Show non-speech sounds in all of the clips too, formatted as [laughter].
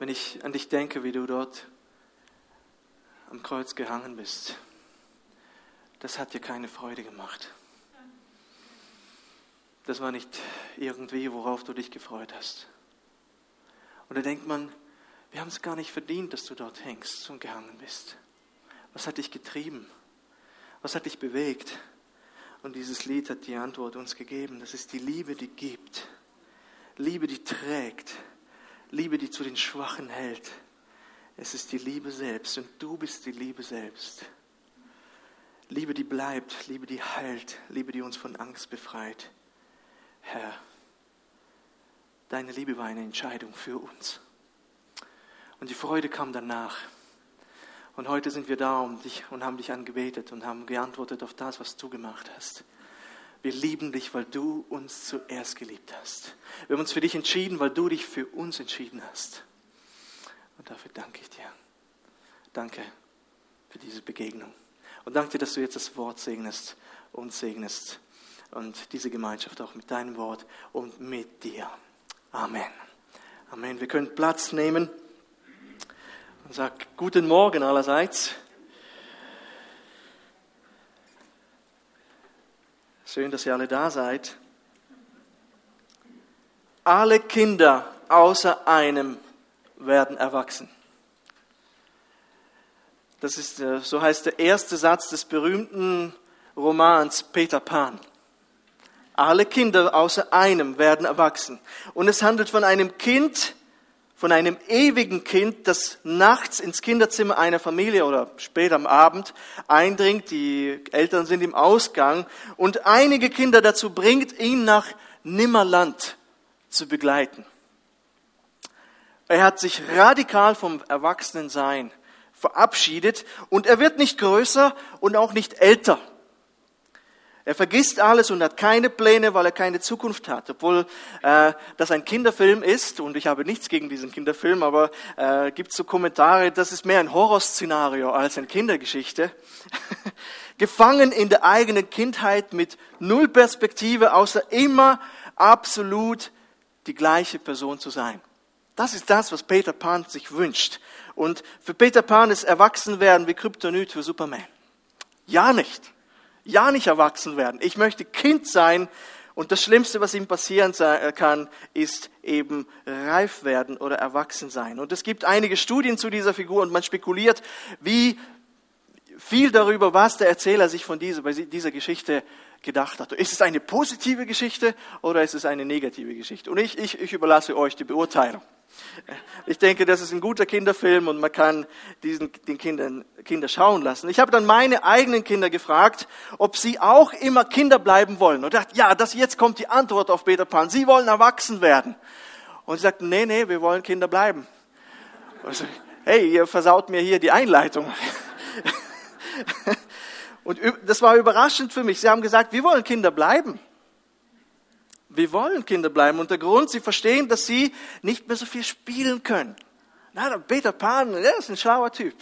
wenn ich an dich denke, wie du dort am Kreuz gehangen bist. Das hat dir keine Freude gemacht. Das war nicht irgendwie, worauf du dich gefreut hast. Und da denkt man, wir haben es gar nicht verdient, dass du dort hängst und gehangen bist. Was hat dich getrieben? Was hat dich bewegt? Und dieses Lied hat die Antwort uns gegeben. Das ist die Liebe, die gibt. Liebe, die trägt. Liebe, die zu den Schwachen hält. Es ist die Liebe selbst und du bist die Liebe selbst. Liebe, die bleibt, Liebe, die heilt, Liebe, die uns von Angst befreit. Herr, deine Liebe war eine Entscheidung für uns. Und die Freude kam danach. Und heute sind wir da um dich und haben dich angebetet und haben geantwortet auf das, was du gemacht hast. Wir lieben dich, weil du uns zuerst geliebt hast. Wir haben uns für dich entschieden, weil du dich für uns entschieden hast. Und dafür danke ich dir. Danke für diese Begegnung. Und danke dir, dass du jetzt das Wort segnest und segnest und diese Gemeinschaft auch mit deinem Wort und mit dir. Amen. Amen. Wir können Platz nehmen und sagen guten Morgen allerseits. Schön, dass ihr alle da seid. Alle Kinder außer einem werden erwachsen. Das ist, äh, so heißt der erste Satz des berühmten Romans Peter Pan. Alle Kinder außer einem werden erwachsen. Und es handelt von einem Kind, von einem ewigen Kind, das nachts ins Kinderzimmer einer Familie oder spät am Abend eindringt. Die Eltern sind im Ausgang und einige Kinder dazu bringt, ihn nach Nimmerland zu begleiten. Er hat sich radikal vom Erwachsenensein verabschiedet und er wird nicht größer und auch nicht älter. Er vergisst alles und hat keine Pläne, weil er keine Zukunft hat. Obwohl äh, das ein Kinderfilm ist, und ich habe nichts gegen diesen Kinderfilm, aber äh, gibt so Kommentare, das ist mehr ein Horrorszenario als eine Kindergeschichte. [laughs] Gefangen in der eigenen Kindheit mit null Perspektive, außer immer absolut die gleiche Person zu sein. Das ist das, was Peter Pan sich wünscht. Und für Peter Pan ist Erwachsenwerden wie Kryptonit für Superman. Ja nicht ja nicht erwachsen werden. Ich möchte Kind sein und das Schlimmste, was ihm passieren äh, kann, ist eben reif werden oder erwachsen sein. Und es gibt einige Studien zu dieser Figur und man spekuliert, wie viel darüber, was der Erzähler sich von dieser, dieser Geschichte gedacht hat. Ist es eine positive Geschichte oder ist es eine negative Geschichte? Und ich, ich, ich überlasse euch die Beurteilung. Ich denke, das ist ein guter Kinderfilm und man kann diesen, den Kindern, Kinder schauen lassen. Ich habe dann meine eigenen Kinder gefragt, ob sie auch immer Kinder bleiben wollen. Und dachte, ja, das jetzt kommt die Antwort auf Peter Pan. Sie wollen erwachsen werden. Und sie sagten, nee, nee, wir wollen Kinder bleiben. Und hey, ihr versaut mir hier die Einleitung. [laughs] Und das war überraschend für mich. Sie haben gesagt, wir wollen Kinder bleiben. Wir wollen Kinder bleiben. Und der Grund, sie verstehen, dass sie nicht mehr so viel spielen können. Na, Peter Pan, der ist ein schlauer Typ.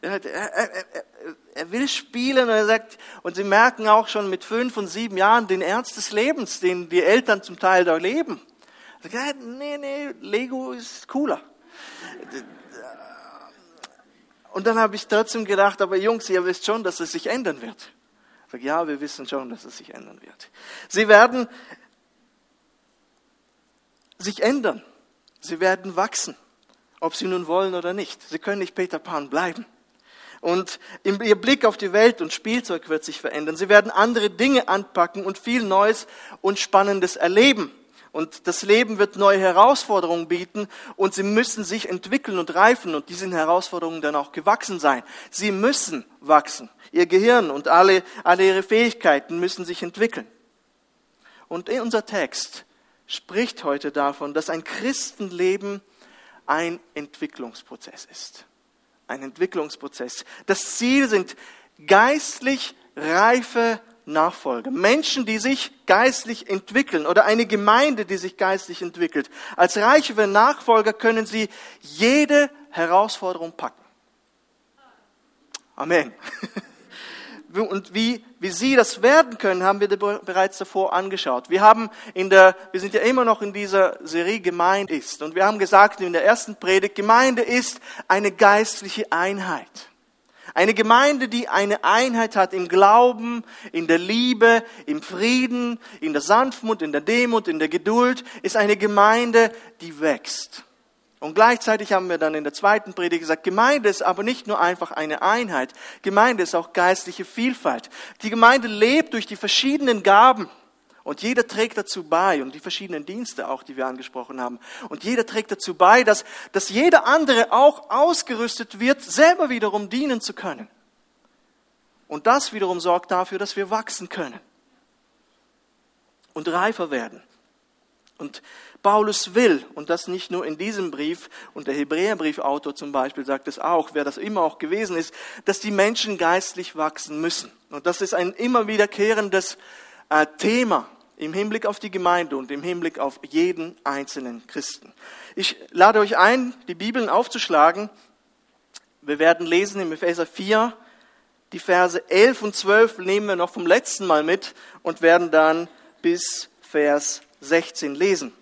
Er, er, er, er, will spielen und er sagt, und sie merken auch schon mit fünf und sieben Jahren den Ernst des Lebens, den die Eltern zum Teil da leben. Sagt, nee, nee, Lego ist cooler. Und dann habe ich trotzdem gedacht, aber Jungs, ihr wisst schon, dass es sich ändern wird. Ich sage, ja, wir wissen schon, dass es sich ändern wird. Sie werden sich ändern. Sie werden wachsen, ob sie nun wollen oder nicht. Sie können nicht Peter Pan bleiben. Und ihr Blick auf die Welt und Spielzeug wird sich verändern. Sie werden andere Dinge anpacken und viel Neues und Spannendes erleben. Und das Leben wird neue Herausforderungen bieten und sie müssen sich entwickeln und reifen und diesen Herausforderungen dann auch gewachsen sein. Sie müssen wachsen. Ihr Gehirn und alle, alle ihre Fähigkeiten müssen sich entwickeln. Und in unser Text spricht heute davon, dass ein Christenleben ein Entwicklungsprozess ist. Ein Entwicklungsprozess. Das Ziel sind geistlich reife Nachfolger. Menschen, die sich geistlich entwickeln oder eine Gemeinde, die sich geistlich entwickelt. Als reife Nachfolger können sie jede Herausforderung packen. Amen. [laughs] und wie, wie sie das werden können, haben wir bereits davor angeschaut. Wir haben in der, wir sind ja immer noch in dieser Serie Gemeinde ist. Und wir haben gesagt in der ersten Predigt, Gemeinde ist eine geistliche Einheit. Eine Gemeinde, die eine Einheit hat im Glauben, in der Liebe, im Frieden, in der Sanftmut, in der Demut, in der Geduld, ist eine Gemeinde, die wächst. Und gleichzeitig haben wir dann in der zweiten Predigt gesagt, Gemeinde ist aber nicht nur einfach eine Einheit. Gemeinde ist auch geistliche Vielfalt. Die Gemeinde lebt durch die verschiedenen Gaben. Und jeder trägt dazu bei, und die verschiedenen Dienste auch, die wir angesprochen haben. Und jeder trägt dazu bei, dass, dass jeder andere auch ausgerüstet wird, selber wiederum dienen zu können. Und das wiederum sorgt dafür, dass wir wachsen können und reifer werden. Und Paulus will, und das nicht nur in diesem Brief, und der Hebräerbriefautor zum Beispiel sagt es auch, wer das immer auch gewesen ist, dass die Menschen geistlich wachsen müssen. Und das ist ein immer wiederkehrendes äh, Thema im Hinblick auf die Gemeinde und im Hinblick auf jeden einzelnen Christen. Ich lade euch ein, die Bibeln aufzuschlagen. Wir werden lesen im Epheser 4, die Verse 11 und 12 nehmen wir noch vom letzten Mal mit und werden dann bis Vers 16 lesen.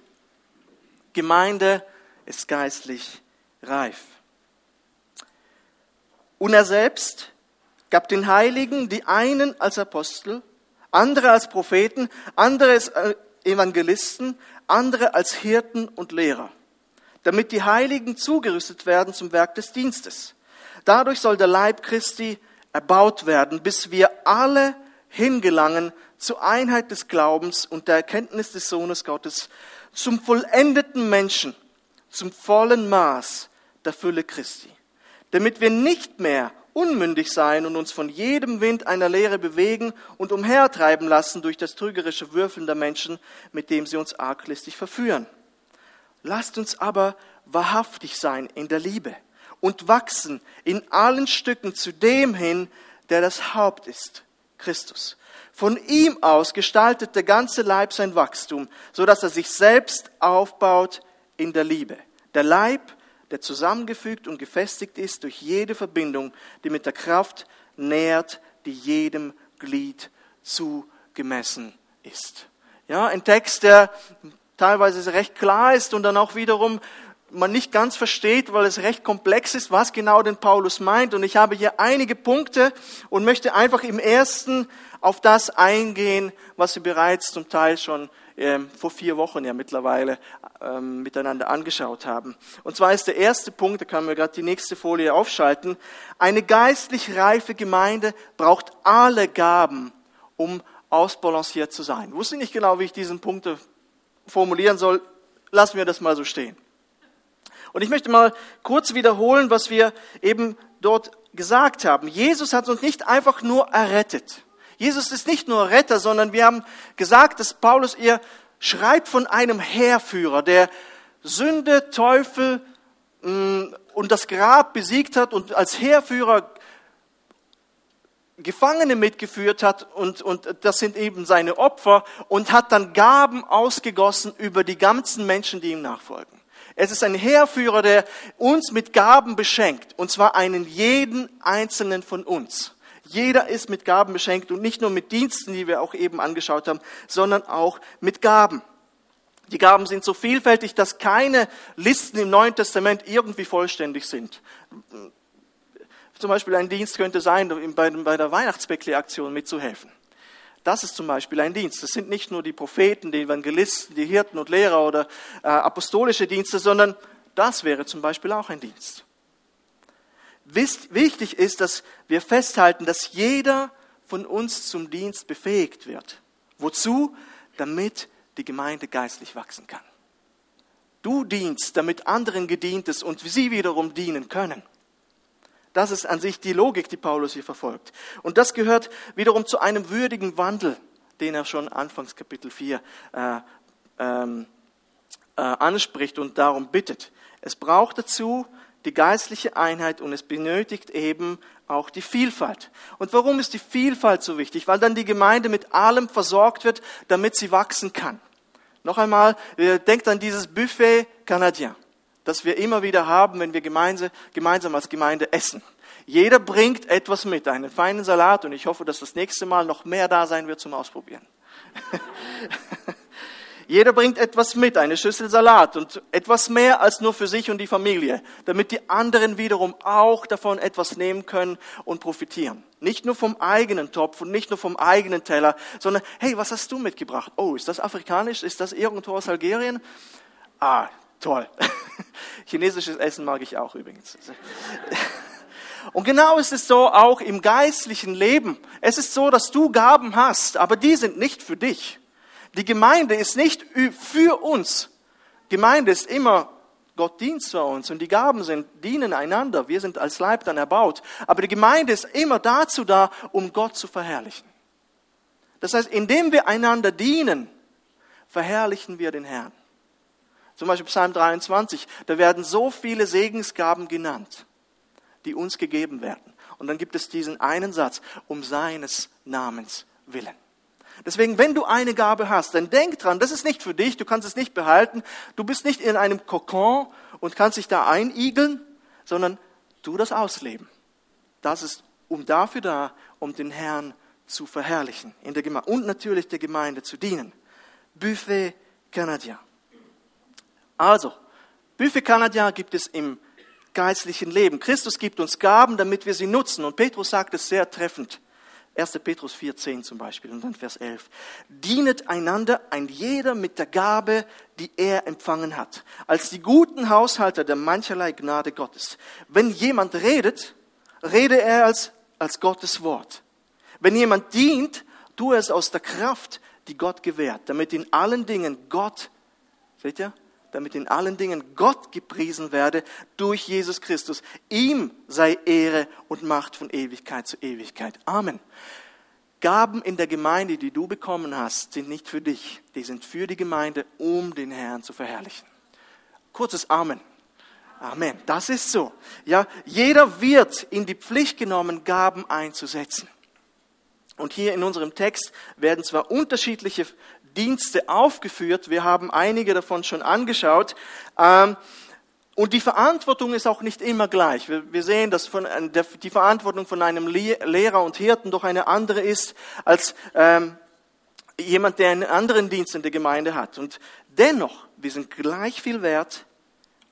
Gemeinde ist geistlich reif. Und er selbst gab den Heiligen die einen als Apostel, andere als Propheten, andere als äh, Evangelisten, andere als Hirten und Lehrer, damit die Heiligen zugerüstet werden zum Werk des Dienstes. Dadurch soll der Leib Christi erbaut werden, bis wir alle hingelangen zur Einheit des Glaubens und der Erkenntnis des Sohnes Gottes, zum vollendeten Menschen, zum vollen Maß der Fülle Christi, damit wir nicht mehr unmündig sein und uns von jedem Wind einer Lehre bewegen und umhertreiben lassen durch das trügerische Würfeln der Menschen, mit dem sie uns arglistig verführen. Lasst uns aber wahrhaftig sein in der Liebe und wachsen in allen Stücken zu dem hin, der das Haupt ist, Christus. Von ihm aus gestaltet der ganze Leib sein Wachstum, so dass er sich selbst aufbaut in der Liebe. Der Leib, der zusammengefügt und gefestigt ist durch jede Verbindung, die mit der Kraft nährt, die jedem Glied zugemessen ist. Ja, ein Text, der teilweise recht klar ist und dann auch wiederum man nicht ganz versteht, weil es recht komplex ist, was genau denn Paulus meint. Und ich habe hier einige Punkte und möchte einfach im ersten auf das eingehen, was wir bereits zum Teil schon ähm, vor vier Wochen ja mittlerweile ähm, miteinander angeschaut haben. Und zwar ist der erste Punkt, da können wir gerade die nächste Folie aufschalten, eine geistlich reife Gemeinde braucht alle Gaben, um ausbalanciert zu sein. Ich wusste nicht genau, wie ich diesen Punkt formulieren soll. Lassen wir das mal so stehen. Und ich möchte mal kurz wiederholen, was wir eben dort gesagt haben. Jesus hat uns nicht einfach nur errettet. Jesus ist nicht nur Retter, sondern wir haben gesagt, dass Paulus ihr schreibt von einem Heerführer, der Sünde, Teufel mm, und das Grab besiegt hat und als Heerführer Gefangene mitgeführt hat und, und das sind eben seine Opfer und hat dann Gaben ausgegossen über die ganzen Menschen, die ihm nachfolgen. Es ist ein Heerführer, der uns mit Gaben beschenkt, und zwar einen jeden einzelnen von uns. Jeder ist mit Gaben beschenkt und nicht nur mit Diensten, die wir auch eben angeschaut haben, sondern auch mit Gaben. Die Gaben sind so vielfältig, dass keine Listen im Neuen Testament irgendwie vollständig sind. Zum Beispiel ein Dienst könnte sein, bei der Weihnachtsbäckle-Aktion mitzuhelfen. Das ist zum Beispiel ein Dienst. Das sind nicht nur die Propheten, die Evangelisten, die Hirten und Lehrer oder äh, apostolische Dienste, sondern das wäre zum Beispiel auch ein Dienst. Wichtig ist, dass wir festhalten, dass jeder von uns zum Dienst befähigt wird. Wozu? Damit die Gemeinde geistlich wachsen kann. Du dienst, damit anderen gedient ist und sie wiederum dienen können. Das ist an sich die Logik, die Paulus hier verfolgt. Und das gehört wiederum zu einem würdigen Wandel, den er schon Anfangs Kapitel 4 äh, ähm, äh, anspricht und darum bittet. Es braucht dazu die geistliche Einheit und es benötigt eben auch die Vielfalt. Und warum ist die Vielfalt so wichtig? Weil dann die Gemeinde mit allem versorgt wird, damit sie wachsen kann. Noch einmal, denkt an dieses Buffet Canadien das wir immer wieder haben, wenn wir gemeinsam als Gemeinde essen. Jeder bringt etwas mit, einen feinen Salat und ich hoffe, dass das nächste Mal noch mehr da sein wird zum Ausprobieren. [laughs] Jeder bringt etwas mit, eine Schüssel Salat und etwas mehr als nur für sich und die Familie, damit die anderen wiederum auch davon etwas nehmen können und profitieren. Nicht nur vom eigenen Topf und nicht nur vom eigenen Teller, sondern hey, was hast du mitgebracht? Oh, ist das afrikanisch? Ist das irgendwo aus Algerien? Ah, toll. [laughs] Chinesisches Essen mag ich auch übrigens. Und genau ist es so auch im geistlichen Leben. Es ist so, dass du Gaben hast, aber die sind nicht für dich. Die Gemeinde ist nicht für uns. Gemeinde ist immer, Gott dient zu uns und die Gaben sind, dienen einander. Wir sind als Leib dann erbaut. Aber die Gemeinde ist immer dazu da, um Gott zu verherrlichen. Das heißt, indem wir einander dienen, verherrlichen wir den Herrn. Zum Beispiel Psalm 23, da werden so viele Segensgaben genannt, die uns gegeben werden. Und dann gibt es diesen einen Satz, um seines Namens willen. Deswegen, wenn du eine Gabe hast, dann denk dran, das ist nicht für dich, du kannst es nicht behalten, du bist nicht in einem Kokon und kannst dich da einigeln, sondern tu das ausleben. Das ist um dafür da, um den Herrn zu verherrlichen in der Gemeinde und natürlich der Gemeinde zu dienen. Buffet Canadien. Also, Buffet Canadien gibt es im geistlichen Leben. Christus gibt uns Gaben, damit wir sie nutzen. Und Petrus sagt es sehr treffend. 1. Petrus 4,10 zum Beispiel und dann Vers 11. Dienet einander ein jeder mit der Gabe, die er empfangen hat, als die guten Haushalter der mancherlei Gnade Gottes. Wenn jemand redet, rede er als, als Gottes Wort. Wenn jemand dient, tue es aus der Kraft, die Gott gewährt, damit in allen Dingen Gott, seht ihr, damit in allen Dingen Gott gepriesen werde durch Jesus Christus. Ihm sei Ehre und Macht von Ewigkeit zu Ewigkeit. Amen. Gaben in der Gemeinde, die du bekommen hast, sind nicht für dich, die sind für die Gemeinde, um den Herrn zu verherrlichen. Kurzes Amen. Amen. Das ist so. Ja, jeder wird in die Pflicht genommen, Gaben einzusetzen. Und hier in unserem Text werden zwar unterschiedliche Dienste aufgeführt. Wir haben einige davon schon angeschaut. Ähm, und die Verantwortung ist auch nicht immer gleich. Wir sehen, dass von, äh, die Verantwortung von einem Lehrer und Hirten doch eine andere ist als ähm, jemand, der einen anderen Dienst in der Gemeinde hat. Und dennoch, wir sind gleich viel wert,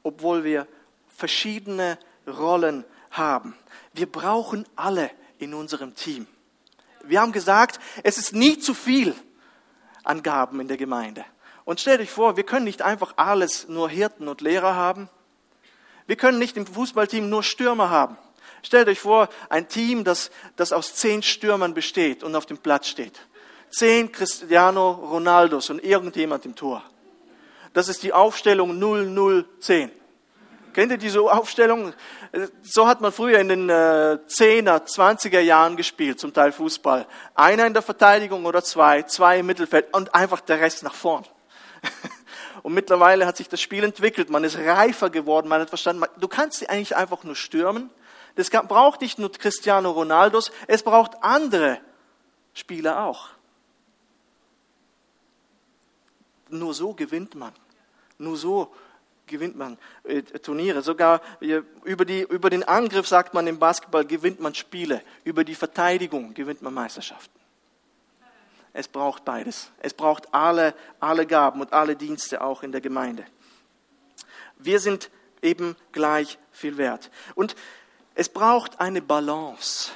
obwohl wir verschiedene Rollen haben. Wir brauchen alle in unserem Team. Wir haben gesagt, es ist nie zu viel, an Gaben in der Gemeinde. Und stell dich vor, wir können nicht einfach alles nur Hirten und Lehrer haben. Wir können nicht im Fußballteam nur Stürmer haben. Stellt euch vor, ein Team, das, das aus zehn Stürmern besteht und auf dem Platz steht. Zehn Cristiano Ronaldos und irgendjemand im Tor. Das ist die Aufstellung 0010. Kennt ihr diese Aufstellung? So hat man früher in den äh, 10er, 20er Jahren gespielt, zum Teil Fußball. Einer in der Verteidigung oder zwei, zwei im Mittelfeld und einfach der Rest nach vorn. [laughs] Und mittlerweile hat sich das Spiel entwickelt, man ist reifer geworden, man hat verstanden, du kannst sie eigentlich einfach nur stürmen. Das braucht nicht nur Cristiano Ronaldos, es braucht andere Spieler auch. Nur so gewinnt man. Nur so gewinnt man äh, Turniere. Sogar äh, über, die, über den Angriff, sagt man im Basketball, gewinnt man Spiele. Über die Verteidigung gewinnt man Meisterschaften. Es braucht beides. Es braucht alle, alle Gaben und alle Dienste auch in der Gemeinde. Wir sind eben gleich viel wert. Und es braucht eine Balance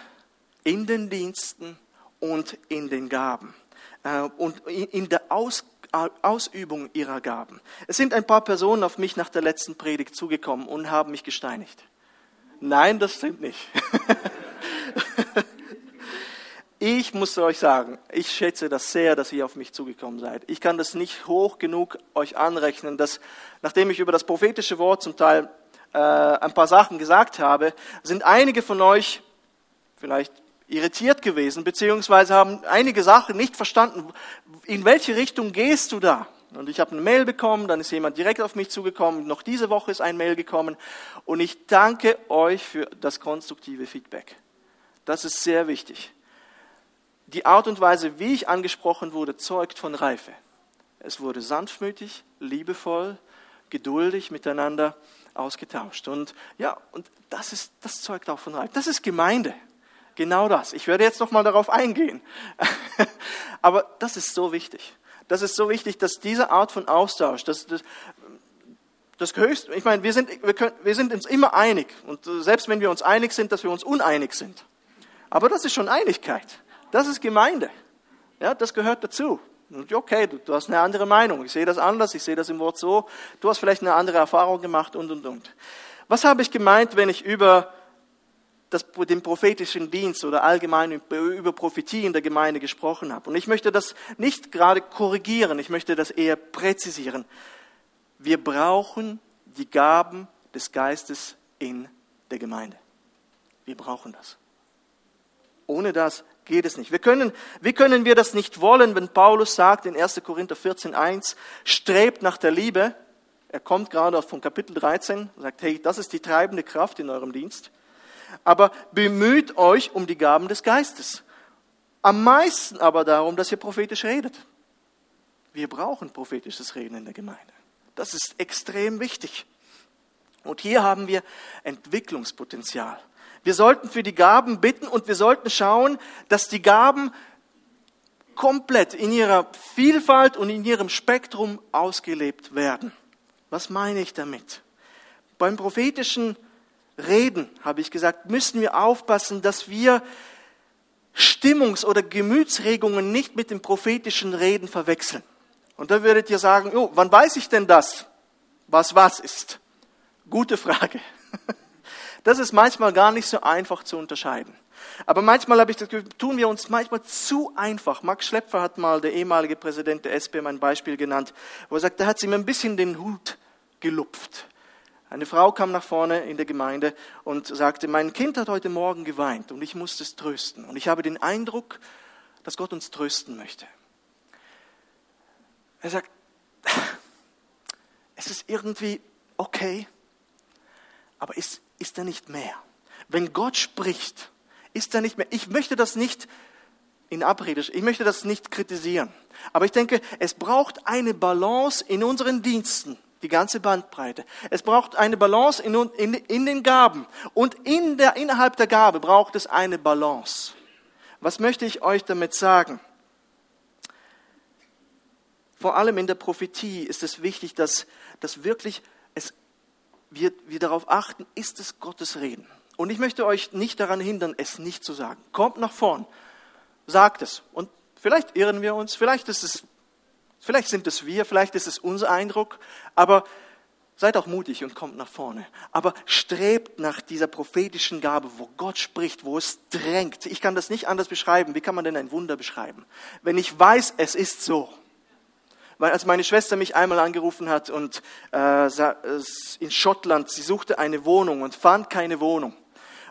in den Diensten und in den Gaben äh, und in der Ausgabe Ausübung ihrer Gaben. Es sind ein paar Personen auf mich nach der letzten Predigt zugekommen und haben mich gesteinigt. Nein, das stimmt nicht. [laughs] Ich muss euch sagen, ich schätze das sehr, dass ihr auf mich zugekommen seid. Ich kann das nicht hoch genug euch anrechnen, dass nachdem ich über das prophetische Wort zum Teil äh, ein paar Sachen gesagt habe, sind einige von euch vielleicht irritiert gewesen, beziehungsweise haben einige Sachen nicht verstanden. In welche Richtung gehst du da? Und ich habe eine Mail bekommen, dann ist jemand direkt auf mich zugekommen, noch diese Woche ist ein Mail gekommen und ich danke euch für das konstruktive Feedback. Das ist sehr wichtig. Die Art und Weise, wie ich angesprochen wurde, zeugt von Reife. Es wurde sanftmütig, liebevoll, geduldig miteinander ausgetauscht. Und ja, und das ist, das zeugt auch von Reich. Das ist Gemeinde. Genau das. Ich werde jetzt nochmal darauf eingehen. [laughs] Aber das ist so wichtig. Das ist so wichtig, dass diese Art von Austausch, das, das, das höchste, ich meine, wir sind, wir, können, wir sind uns immer einig. Und selbst wenn wir uns einig sind, dass wir uns uneinig sind. Aber das ist schon Einigkeit. Das ist Gemeinde. Ja, das gehört dazu. Und okay, du, du hast eine andere Meinung. Ich sehe das anders. Ich sehe das im Wort so. Du hast vielleicht eine andere Erfahrung gemacht und, und, und. Was habe ich gemeint, wenn ich über das, den prophetischen Dienst oder allgemein über Prophetie in der Gemeinde gesprochen habe. Und ich möchte das nicht gerade korrigieren, ich möchte das eher präzisieren. Wir brauchen die Gaben des Geistes in der Gemeinde. Wir brauchen das. Ohne das geht es nicht. Wir können, wie können wir das nicht wollen, wenn Paulus sagt in 1. Korinther 14.1, strebt nach der Liebe. Er kommt gerade von Kapitel 13, sagt, hey, das ist die treibende Kraft in eurem Dienst aber bemüht euch um die Gaben des Geistes. Am meisten aber darum, dass ihr prophetisch redet. Wir brauchen prophetisches Reden in der Gemeinde. Das ist extrem wichtig. Und hier haben wir Entwicklungspotenzial. Wir sollten für die Gaben bitten und wir sollten schauen, dass die Gaben komplett in ihrer Vielfalt und in ihrem Spektrum ausgelebt werden. Was meine ich damit? Beim prophetischen reden, habe ich gesagt, müssen wir aufpassen, dass wir Stimmungs- oder Gemütsregungen nicht mit dem prophetischen Reden verwechseln. Und da würdet ihr sagen, oh, wann weiß ich denn das, was was ist? Gute Frage. [laughs] Das ist manchmal gar nicht so einfach zu unterscheiden. Aber manchmal habe ich das Gefühl, tun wir uns manchmal zu einfach. Max Schlepfer hat mal, der ehemalige Präsident der SPM, ein Beispiel genannt, wo er sagt, da hat sie mir ein bisschen den Hut gelupft. Eine Frau kam nach vorne in der Gemeinde und sagte, mein Kind hat heute Morgen geweint und ich musste es trösten. Und ich habe den Eindruck, dass Gott uns trösten möchte. Er sagt, es ist irgendwie okay, aber ist, ist da nicht mehr? Wenn Gott spricht, ist da nicht mehr. Ich möchte das nicht in Abrede, ich möchte das nicht kritisieren. Aber ich denke, es braucht eine Balance in unseren Diensten die ganze Bandbreite. Es braucht eine Balance in, in, in den Gaben. Und in der, innerhalb der Gabe braucht es eine Balance. Was möchte ich euch damit sagen? Vor allem in der Prophetie ist es wichtig, dass, dass wirklich es, wir, wir darauf achten, ist es Gottes Reden. Und ich möchte euch nicht daran hindern, es nicht zu sagen. Kommt nach vorn, sagt es. Und vielleicht irren wir uns, vielleicht ist es Vielleicht sind es wir, vielleicht ist es unser Eindruck, aber seid auch mutig und kommt nach vorne. Aber strebt nach dieser prophetischen Gabe, wo Gott spricht, wo es drängt. Ich kann das nicht anders beschreiben. Wie kann man denn ein Wunder beschreiben? Wenn ich weiß, es ist so. Weil als meine Schwester mich einmal angerufen hat und äh, in Schottland, sie suchte eine Wohnung und fand keine Wohnung.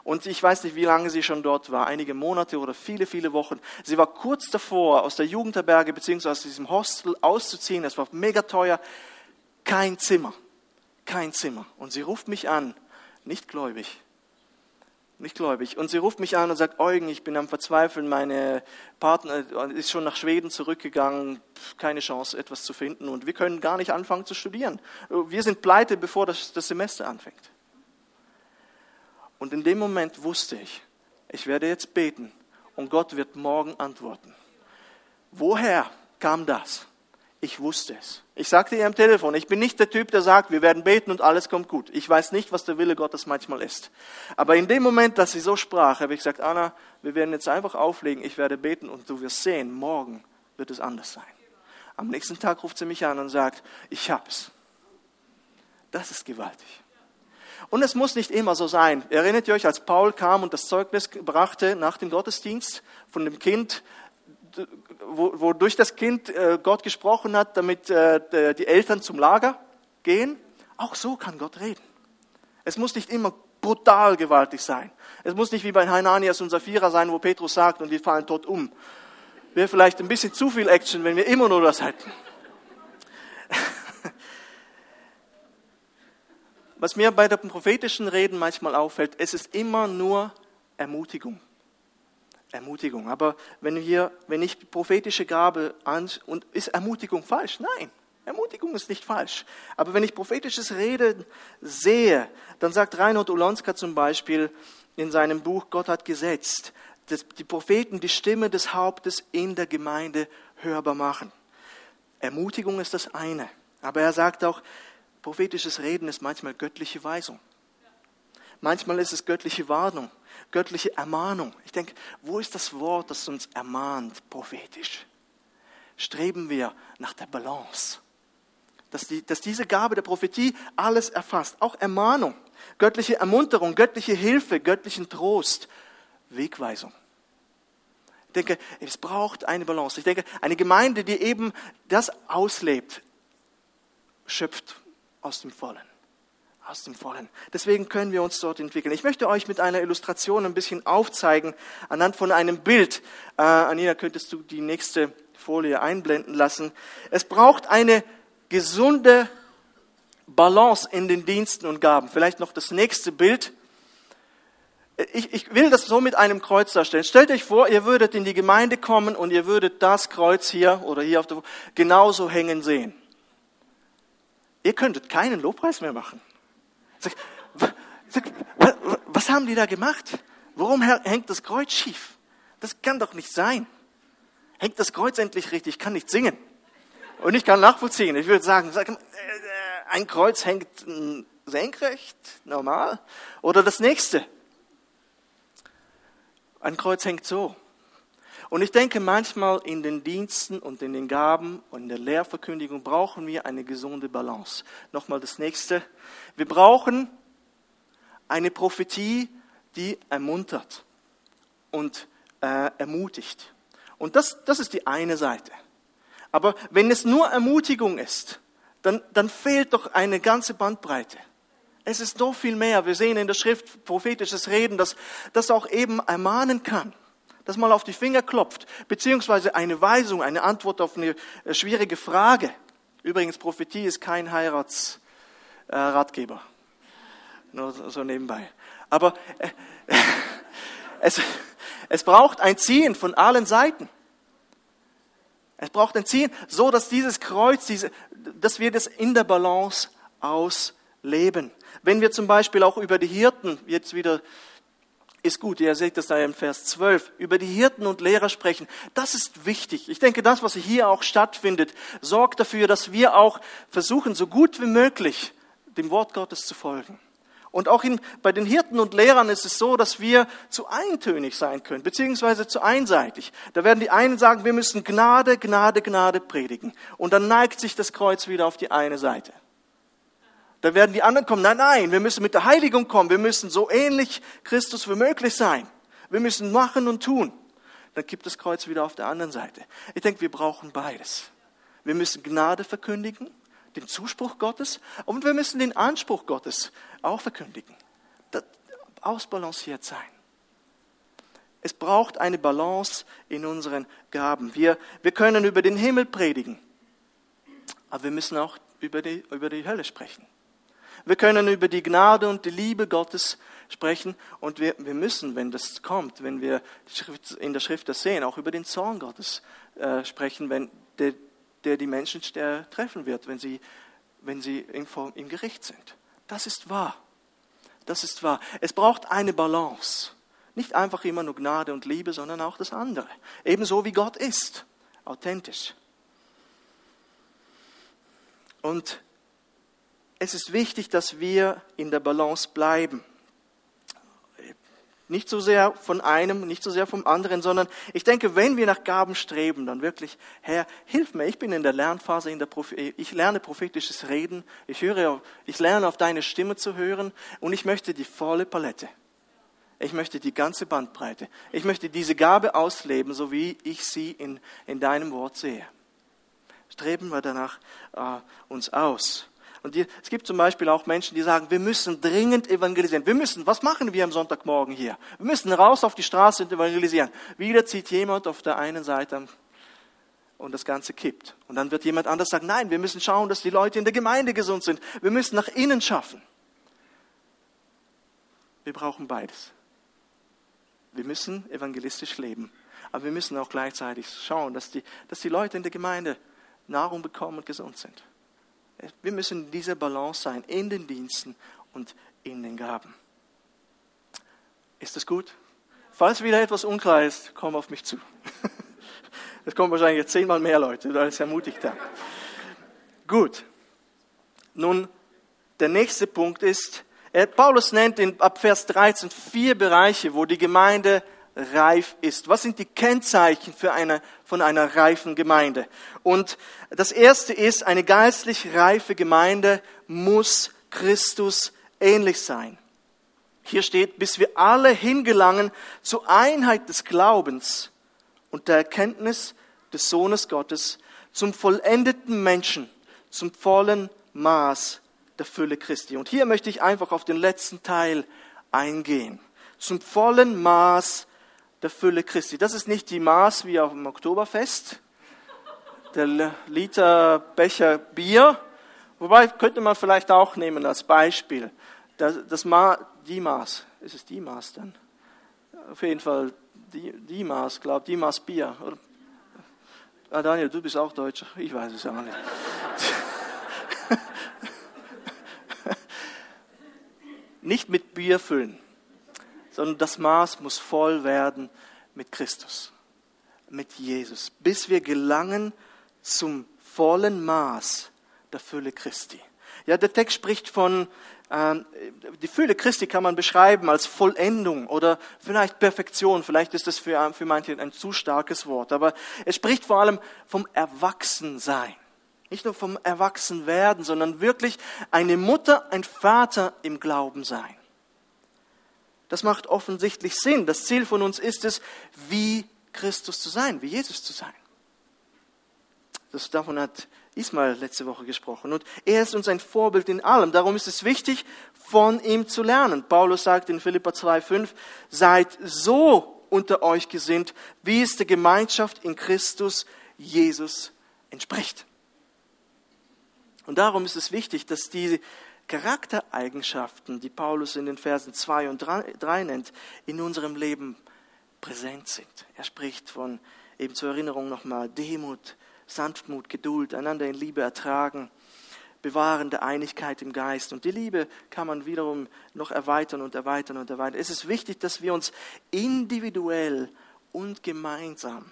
Und ich weiß nicht, wie lange sie schon dort war, einige Monate oder viele, viele Wochen. Sie war kurz davor, aus der Jugendherberge bzw. aus diesem Hostel auszuziehen. Es war mega teuer. Kein Zimmer. Kein Zimmer. Und sie ruft mich an, nicht gläubig. Nicht gläubig. Und sie ruft mich an und sagt, Eugen, ich bin am Verzweifeln, meine Partner ist schon nach Schweden zurückgegangen, keine Chance, etwas zu finden und wir können gar nicht anfangen zu studieren. Wir sind pleite, bevor das, das Semester anfängt. Und in dem Moment wusste ich, ich werde jetzt beten und Gott wird morgen antworten. Woher kam das? Ich wusste es. Ich sagte ihr am Telefon, ich bin nicht der Typ, der sagt, wir werden beten und alles kommt gut. Ich weiß nicht, was der Wille Gottes manchmal ist. Aber in dem Moment, dass sie so sprach, habe ich gesagt, Anna, wir werden jetzt einfach auflegen, ich werde beten und du wirst sehen, morgen wird es anders sein. Am nächsten Tag ruft sie mich an und sagt, ich hab's. Das ist gewaltig. Und es muss nicht immer so sein. Erinnert ihr euch, als Paul kam und das Zeugnis brachte nach dem Gottesdienst von dem Kind, wodurch das Kind äh, Gott gesprochen hat, damit äh, die Eltern zum Lager gehen? Auch so kann Gott reden. Es muss nicht immer brutal gewaltig sein. Es muss nicht wie bei Hananias und Sapphira sein, wo Petrus sagt und die fallen tot um. Wäre vielleicht ein bisschen zu viel Action, wenn wir immer nur das hätten. Was mir bei den prophetischen Reden manchmal auffällt, es ist immer nur Ermutigung. Ermutigung. Aber wenn wir, wenn ich prophetische Gabe an, und ist Ermutigung falsch? Nein. Ermutigung ist nicht falsch. Aber wenn ich prophetisches Reden sehe, dann sagt Reinhold Olonska zum Beispiel in seinem Buch Gott hat gesetzt, dass die Propheten die Stimme des Hauptes in der Gemeinde hörbar machen. Ermutigung ist das eine. Aber er sagt auch, prophetisches Reden ist manchmal göttliche Weisung. Manchmal ist es göttliche Warnung, göttliche Ermahnung. Ich denke, wo ist das Wort, das uns ermahnt, prophetisch? Streben wir nach der Balance dass, die, dass diese Gabe der Prophetie alles erfasst. Auch Ermahnung, göttliche Ermunterung, göttliche Hilfe, göttlichen Trost, Wegweisung. Ich denke, es braucht eine Balance. Ich denke, eine Gemeinde, die eben das auslebt, schöpft aus dem Vollen. Aus dem Vollen. Deswegen können wir uns dort entwickeln. Ich möchte euch mit einer Illustration ein bisschen aufzeigen, anhand von einem Bild. Äh, Anina, könntest du die nächste Folie einblenden lassen? Es braucht eine gesunde Balance in den Diensten und Gaben. Vielleicht noch das nächste Bild. Ich, ich will das so mit einem Kreuz darstellen. Stellt euch vor, ihr würdet in die Gemeinde kommen und ihr würdet das Kreuz hier oder hier auf der genauso hängen sehen. Ihr könntet keinen Lobpreis mehr machen. Was haben die da gemacht? Warum hängt das Kreuz schief? Das kann doch nicht sein. Hängt das Kreuz endlich richtig? Ich kann nicht singen. Und ich kann nachvollziehen. Ich würde sagen, äh, ein Kreuz hängt senkrecht, normal. Oder das nächste. Ein Kreuz hängt so. Und ich denke, manchmal in den Diensten und in den Gaben und in der Lehrverkündigung brauchen wir eine gesunde Balance. Nochmal das nächste. Wir brauchen eine Prophetie, die ermuntert und äh, ermutigt. Und das, das ist die eine Seite. Aber wenn es nur Ermutigung ist, dann, dann fehlt doch eine ganze Bandbreite. Es ist so viel mehr. Wir sehen in der Schrift prophetisches Reden, dass das auch eben ermahnen kann, dass man auf die Finger klopft, beziehungsweise eine Weisung, eine Antwort auf eine äh, schwierige Frage. Übrigens, Prophetie ist kein Heiratsratgeber. Äh, Nur so nebenbei. Aber äh, [laughs] es, es braucht ein Ziehen von allen Seiten. Es braucht ein Ziel, so dass dieses Kreuz, diese, dass wir das in der Balance ausleben. Wenn wir zum Beispiel auch über die Hirten, jetzt wieder, ist gut, ihr seht das da im Vers 12, über die Hirten und Lehrer sprechen, das ist wichtig. Ich denke, das, was hier auch stattfindet, sorgt dafür, dass wir auch versuchen, so gut wie möglich dem Wort Gottes zu folgen. Und auch in, bei den Hirten und Lehrern ist es so, dass wir zu eintönig sein können, beziehungsweise zu einseitig. Da werden die einen sagen, wir müssen Gnade, Gnade, Gnade predigen. Und dann neigt sich das Kreuz wieder auf die eine Seite. Da werden die anderen kommen, nein, nein, wir müssen mit der Heiligung kommen, wir müssen so ähnlich Christus wie möglich sein. Wir müssen machen und tun. Dann gibt das Kreuz wieder auf der anderen Seite. Ich denke, wir brauchen beides. Wir müssen Gnade verkündigen den Zuspruch Gottes und wir müssen den Anspruch Gottes auch verkündigen. Das ausbalanciert sein. Es braucht eine Balance in unseren Gaben. Wir, wir können über den Himmel predigen, aber wir müssen auch über die, über die Hölle sprechen. Wir können über die Gnade und die Liebe Gottes sprechen und wir, wir müssen, wenn das kommt, wenn wir in der Schrift das sehen, auch über den Zorn Gottes äh, sprechen, wenn der, der die Menschen treffen wird, wenn sie, wenn sie im, im Gericht sind. Das ist wahr. Das ist wahr. Es braucht eine Balance. Nicht einfach immer nur Gnade und Liebe, sondern auch das andere. Ebenso wie Gott ist. Authentisch. Und es ist wichtig, dass wir in der Balance bleiben. Nicht so sehr von einem, nicht so sehr vom anderen, sondern ich denke, wenn wir nach Gaben streben, dann wirklich, Herr, hilf mir. Ich bin in der Lernphase, in der ich lerne prophetisches Reden. Ich höre, ich lerne auf deine Stimme zu hören und ich möchte die volle Palette. Ich möchte die ganze Bandbreite. Ich möchte diese Gabe ausleben, so wie ich sie in, in deinem Wort sehe. Streben wir danach äh, uns aus. Und die, es gibt zum Beispiel auch Menschen, die sagen, wir müssen dringend evangelisieren. Wir müssen, was machen wir am Sonntagmorgen hier? Wir müssen raus auf die Straße und evangelisieren. Wieder zieht jemand auf der einen Seite und das Ganze kippt. Und dann wird jemand anders sagen, nein, wir müssen schauen, dass die Leute in der Gemeinde gesund sind. Wir müssen nach innen schaffen. Wir brauchen beides. Wir müssen evangelistisch leben, aber wir müssen auch gleichzeitig schauen, dass die, dass die Leute in der Gemeinde Nahrung bekommen und gesund sind. Wir müssen in dieser Balance sein, in den Diensten und in den Gaben. Ist das gut? Falls wieder etwas unklar ist, komm auf mich zu. [laughs] Es kommen wahrscheinlich jetzt zehnmal mehr Leute, da ist ermutigt da. Gut. Nun, der nächste Punkt ist, Paulus nennt in, ab Vers 13 vier Bereiche, wo die Gemeinde reif ist. Was sind die Kennzeichen für eine, von einer reifen Gemeinde? Und das erste ist, eine geistlich reife Gemeinde muss Christus ähnlich sein. Hier steht, bis wir alle hingelangen zur Einheit des Glaubens und der Erkenntnis des Sohnes Gottes, zum vollendeten Menschen, zum vollen Maß der Fülle Christi. Und hier möchte ich einfach auf den letzten Teil eingehen. Zum vollen Maß der Fülle Christi. Das ist nicht die Maß wie auf dem Oktoberfest, der Liter Becher Bier, wobei könnte man vielleicht auch nehmen als Beispiel. Das, das Ma, die Maß, ist es die Maß dann? Auf jeden Fall die, die Maß, glaube die Maß Bier. Oder? Ah, Daniel, du bist auch Deutscher, ich weiß es auch nicht. [laughs] nicht mit Bier füllen, sondern das Maß muss voll werden mit Christus, mit Jesus, bis wir gelangen zum vollen Maß der Fülle Christi. Ja, der Text spricht von, äh, die Fülle Christi kann man beschreiben als Vollendung oder vielleicht Perfektion. Vielleicht ist das für, für manche ein zu starkes Wort, aber es spricht vor allem vom Erwachsensein. Nicht nur vom Erwachsenwerden, sondern wirklich eine Mutter, ein Vater im Glauben sein. Das macht offensichtlich Sinn. Das Ziel von uns ist es, wie Christus zu sein, wie Jesus zu sein. Das, davon hat Ismail letzte Woche gesprochen. Und er ist uns ein Vorbild in allem. Darum ist es wichtig, von ihm zu lernen. Paulus sagt in Philippa 2,5, seid so unter euch gesinnt, wie es der Gemeinschaft in Christus Jesus entspricht. Und darum ist es wichtig, dass diese Charaktereigenschaften, die Paulus in den Versen 2 und 3 nennt, in unserem Leben präsent sind. Er spricht von, eben zur Erinnerung nochmal, Demut, Sanftmut, Geduld, einander in Liebe ertragen, Bewahren der Einigkeit im Geist. Und die Liebe kann man wiederum noch erweitern und erweitern und erweitern. Es ist wichtig, dass wir uns individuell und gemeinsam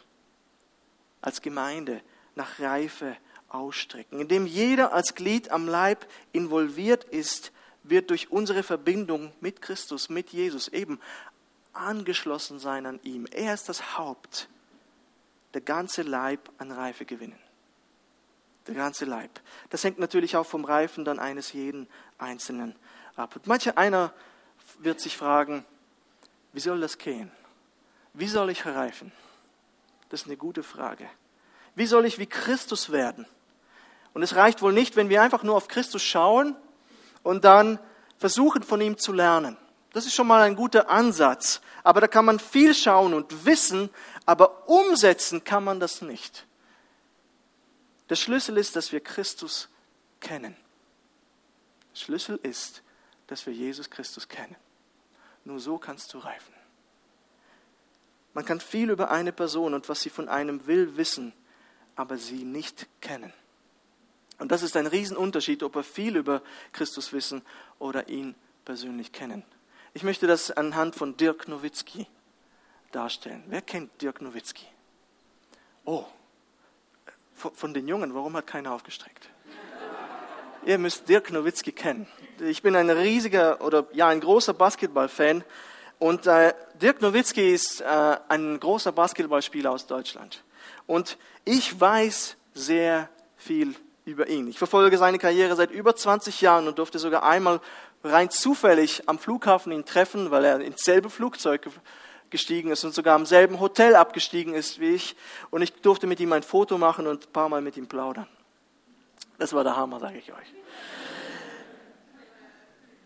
als Gemeinde nach Reife ausstrecken. Indem jeder als Glied am Leib involviert ist, wird durch unsere Verbindung mit Christus, mit Jesus eben angeschlossen sein an ihm. Er ist das Haupt. Der ganze Leib an Reife gewinnen. Der ganze Leib. Das hängt natürlich auch vom Reifen dann eines jeden Einzelnen ab. Und mancher einer wird sich fragen, wie soll das gehen? Wie soll ich reifen? Das ist eine gute Frage. Wie soll ich wie Christus werden? Und es reicht wohl nicht, wenn wir einfach nur auf Christus schauen und dann versuchen, von ihm zu lernen. Das ist schon mal ein guter Ansatz. Aber da kann man viel schauen und wissen, aber umsetzen kann man das nicht. Der Schlüssel ist, dass wir Christus kennen. Der Schlüssel ist, dass wir Jesus Christus kennen. Nur so kannst du reifen. Man kann viel über eine Person und was sie von einem will wissen, aber sie nicht kennen. Und das ist ein Riesenunterschied, ob wir viel über Christus wissen oder ihn persönlich kennen. Ich möchte das anhand von Dirk Nowitzki darstellen. Wer kennt Dirk Nowitzki? Oh, von den Jungen, warum hat keiner aufgestreckt? Ihr müsst Dirk Nowitzki kennen. Ich bin ein riesiger oder ja ein großer Basketballfan und äh, Dirk Nowitzki ist äh, ein großer Basketballspieler aus Deutschland. Und ich weiß sehr viel über ihn. Ich verfolge seine Karriere seit über 20 Jahren und durfte sogar einmal rein zufällig am Flughafen ihn treffen, weil er ins selbe Flugzeug gestiegen ist und sogar am selben Hotel abgestiegen ist wie ich. Und ich durfte mit ihm ein Foto machen und ein paar Mal mit ihm plaudern. Das war der Hammer, sage ich euch.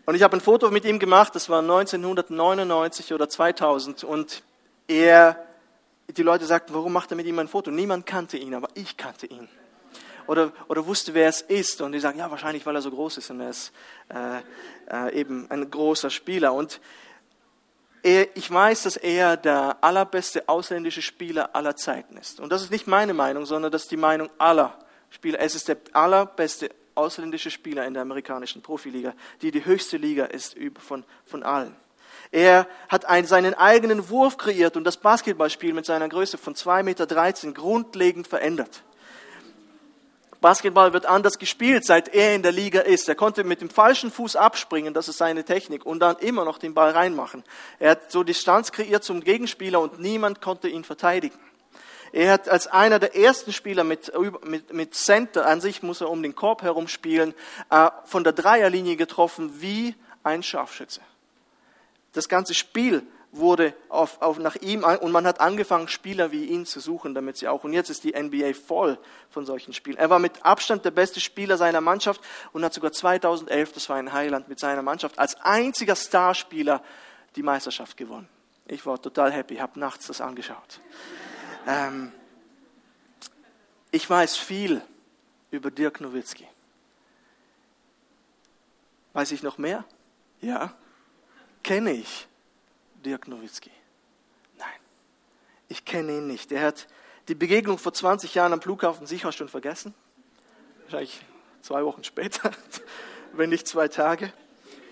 Und ich habe ein Foto mit ihm gemacht, das war 1999 oder 2000. Und er, die Leute sagten, warum macht er mit ihm ein Foto? Niemand kannte ihn, aber ich kannte ihn oder, oder wusste, wer es ist. Und die sagen, ja, wahrscheinlich, weil er so groß ist und er ist äh, äh, eben ein großer Spieler. Und er, ich weiß, dass er der allerbeste ausländische Spieler aller Zeiten ist. Und das ist nicht meine Meinung, sondern das ist die Meinung aller Spieler. Es ist der allerbeste ausländische Spieler in der amerikanischen Profiliga, die die höchste Liga ist von, von allen. Er hat einen, seinen eigenen Wurf kreiert und das Basketballspiel mit seiner Größe von 2,13 Meter grundlegend verändert. Basketball wird anders gespielt, seit er in der Liga ist. Er konnte mit dem falschen Fuß abspringen, das ist seine Technik, und dann immer noch den Ball reinmachen. Er hat so Distanz kreiert zum Gegenspieler und niemand konnte ihn verteidigen. Er hat als einer der ersten Spieler mit, mit, mit Center, an sich muss er um den Korb herum spielen, äh, von der Dreierlinie getroffen wie ein Scharfschütze. Das ganze Spiel wurde auf, auf nach ihm und man hat angefangen, Spieler wie ihn zu suchen, damit sie auch. Und jetzt ist die NBA voll von solchen Spielen. Er war mit Abstand der beste Spieler seiner Mannschaft und hat sogar 2011, das war in Heiland, mit seiner Mannschaft als einziger Starspieler die Meisterschaft gewonnen. Ich war total happy, habe nachts das angeschaut. Ähm, ich weiß viel über Dirk Nowitzki. Weiß ich noch mehr? Ja. Kenne ich Dirk Nowitzki? Nein, ich kenne ihn nicht. Er hat die Begegnung vor 20 Jahren am Flughafen sicher schon vergessen. Wahrscheinlich zwei Wochen später, [laughs] wenn nicht zwei Tage.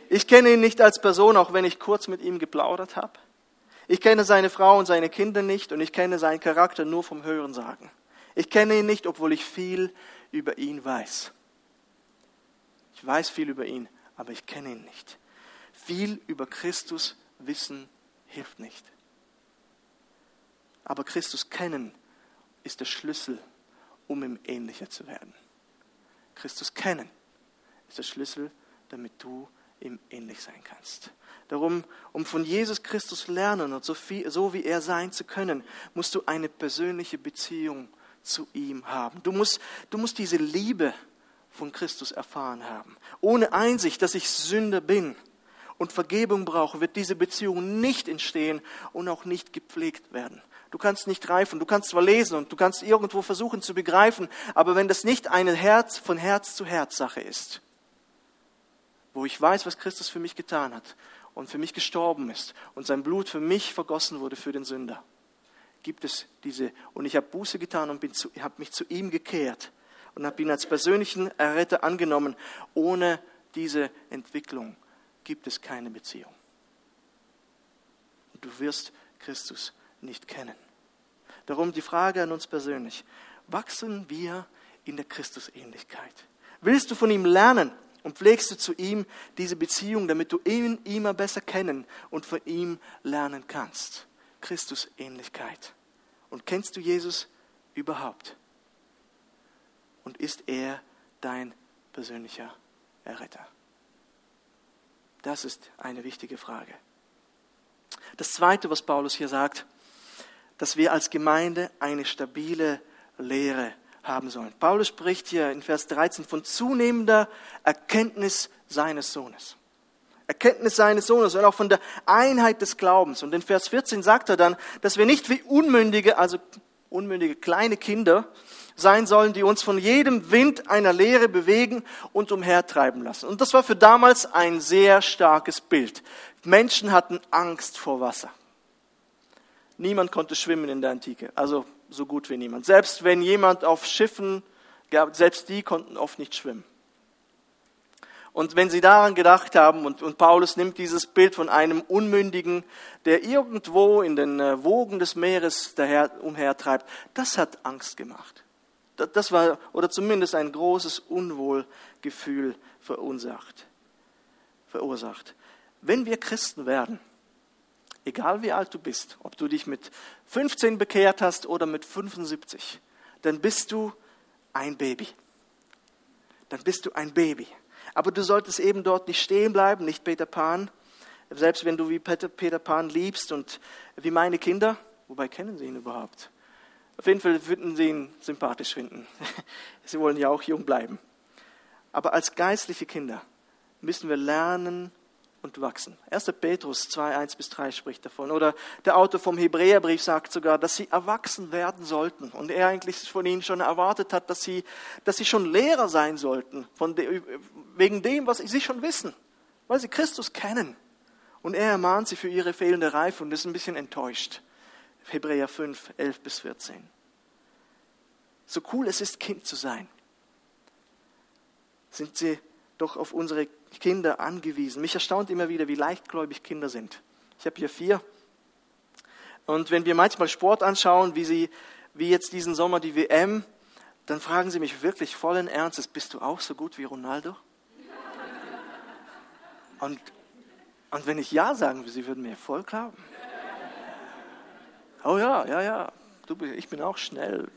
Ich kenne ihn nicht als Person, auch wenn ich kurz mit ihm geplaudert habe. Ich kenne seine Frau und seine Kinder nicht und ich kenne seinen Charakter nur vom Hörensagen. Ich kenne ihn nicht, obwohl ich viel über ihn weiß. Ich weiß viel über ihn, aber ich kenne ihn nicht. Viel über Christus wissen hilft nicht. Aber Christus kennen ist der Schlüssel, um ihm ähnlicher zu werden. Christus kennen ist der Schlüssel, damit du ihm ähnlich sein kannst. Darum, um von Jesus Christus lernen und so, viel, so wie er sein zu können, musst du eine persönliche Beziehung zu ihm haben. Du musst, du musst diese Liebe von Christus erfahren haben. Ohne Einsicht, dass ich Sünder bin, und Vergebung brauche, wird diese Beziehung nicht entstehen und auch nicht gepflegt werden. Du kannst nicht reifen, du kannst zwar lesen und du kannst irgendwo versuchen zu begreifen, aber wenn das nicht eine Herz von Herz zu Herz Sache ist, wo ich weiß, was Christus für mich getan hat und für mich gestorben ist und sein Blut für mich vergossen wurde für den Sünder, gibt es diese und ich habe Buße getan und habe mich zu ihm gekehrt und habe ihn als persönlichen Erretter angenommen, ohne diese Entwicklung gibt es keine Beziehung. Und du wirst Christus nicht kennen. Darum die Frage an uns persönlich. Wachsen wir in der Christusähnlichkeit? Willst du von ihm lernen und pflegst du zu ihm diese Beziehung, damit du ihn immer besser kennen und von ihm lernen kannst? Christusähnlichkeit. Und kennst du Jesus überhaupt? Und ist er dein persönlicher Erretter? Das ist eine wichtige Frage. Das Zweite, was Paulus hier sagt, dass wir als Gemeinde eine stabile Lehre haben sollen. Paulus spricht hier in Vers 13 von zunehmender Erkenntnis seines Sohnes. Erkenntnis seines Sohnes und auch von der Einheit des Glaubens. Und in Vers 14 sagt er dann, dass wir nicht wie unmündige, also unmündige kleine Kinder sein sollen, die uns von jedem Wind einer Lehre bewegen und umhertreiben lassen. Und das war für damals ein sehr starkes Bild. Menschen hatten Angst vor Wasser. Niemand konnte schwimmen in der Antike, also so gut wie niemand. Selbst wenn jemand auf Schiffen selbst die konnten oft nicht schwimmen. Und wenn sie daran gedacht haben, und, und, Paulus nimmt dieses Bild von einem Unmündigen, der irgendwo in den äh, Wogen des Meeres daher, umhertreibt, das hat Angst gemacht. Das war, oder zumindest ein großes Unwohlgefühl verursacht. verursacht. Wenn wir Christen werden, egal wie alt du bist, ob du dich mit 15 bekehrt hast oder mit 75, dann bist du ein Baby. Dann bist du ein Baby. Aber du solltest eben dort nicht stehen bleiben, nicht Peter Pan. Selbst wenn du wie Peter, Pan liebst und wie meine Kinder, wobei kennen sie ihn überhaupt? Auf jeden Fall würden sie ihn sympathisch finden. [laughs] Sie wollen ja auch jung bleiben. Aber als geistliche Kinder müssen wir lernen und wachsen. 1. Petrus 2, 1 bis 3 spricht davon. Oder der Autor vom Hebräerbrief sagt sogar, dass sie erwachsen werden sollten. Und er eigentlich von ihnen schon erwartet hat, dass sie, dass sie schon Lehrer sein sollten, von de, wegen dem, was sie schon wissen, weil sie Christus kennen. Und er ermahnt sie für ihre fehlende Reife und ist ein bisschen enttäuscht. Hebräer 5, 11 bis 14. So cool es ist, Kind zu sein. sind sie doch auf unsere Kinder angewiesen. Mich erstaunt immer wieder, wie leichtgläubig Kinder sind. Ich habe hier vier. Und wenn wir manchmal Sport anschauen, wie, sie, wie jetzt diesen Sommer die WM, dann fragen sie mich wirklich vollen Ernstes, bist du auch so gut wie Ronaldo? Und, und wenn ich Ja sagen würde, sie würden mir voll glauben. Oh ja, ja, ja, du, ich bin auch schnell.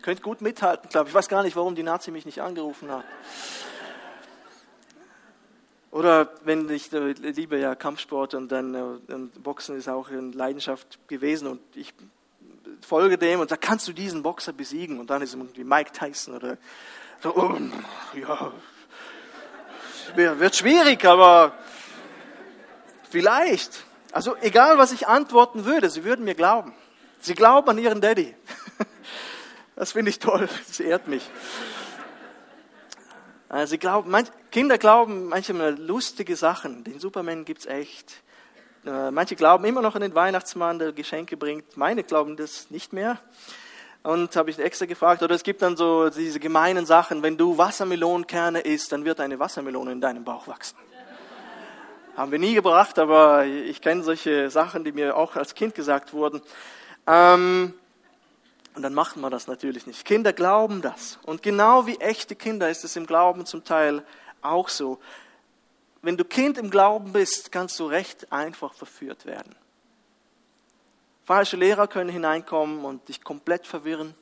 Könnt gut mithalten, glaube ich. Ich weiß gar nicht, warum die Nazi mich nicht angerufen hat. Oder wenn ich äh, liebe ja Kampfsport und dann äh, Boxen ist auch eine Leidenschaft gewesen und ich folge dem und sage, kannst du diesen Boxer besiegen? Und dann ist irgendwie Mike Tyson oder so, oh, ja, wird schwierig, aber vielleicht. Also egal, was ich antworten würde, sie würden mir glauben. Sie glauben an ihren Daddy. [laughs] Das finde ich toll, das ehrt mich. Also sie glauben, manch, Kinder glauben manchmal lustige Sachen. Den Superman gibt es echt. Äh, manche glauben immer noch an den Weihnachtsmann, der Geschenke bringt. Meine glauben das nicht mehr. Und habe ich extra gefragt, oder es gibt dann so diese gemeinen Sachen, wenn du Wassermelonenkerne isst, dann wird eine Wassermelone in deinem Bauch wachsen. [laughs] Haben wir nie gebracht, aber ich kenne solche Sachen, die mir auch als Kind gesagt wurden. Ähm, und dann macht man das natürlich nicht. Kinder glauben das. Und genau wie echte Kinder ist es im Glauben zum Teil auch so. Wenn du Kind im Glauben bist, kannst du recht einfach verführt werden. Falsche Lehrer können hineinkommen und dich komplett verwirren.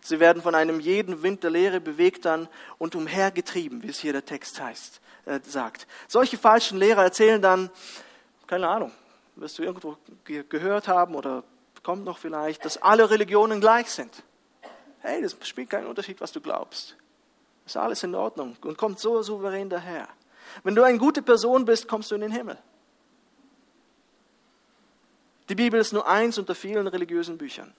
Sie werden von einem jeden Wind der Lehre bewegt dann und umhergetrieben, wie es hier der Text heißt, äh, sagt. Solche falschen Lehrer erzählen dann, keine Ahnung, wirst du irgendwo gehört haben oder kommt noch vielleicht, dass alle Religionen gleich sind. Hey, das spielt keinen Unterschied, was du glaubst. Ist alles in Ordnung und kommt so souverän daher. Wenn du eine gute Person bist, kommst du in den Himmel. Die Bibel ist nur eins unter vielen religiösen Büchern.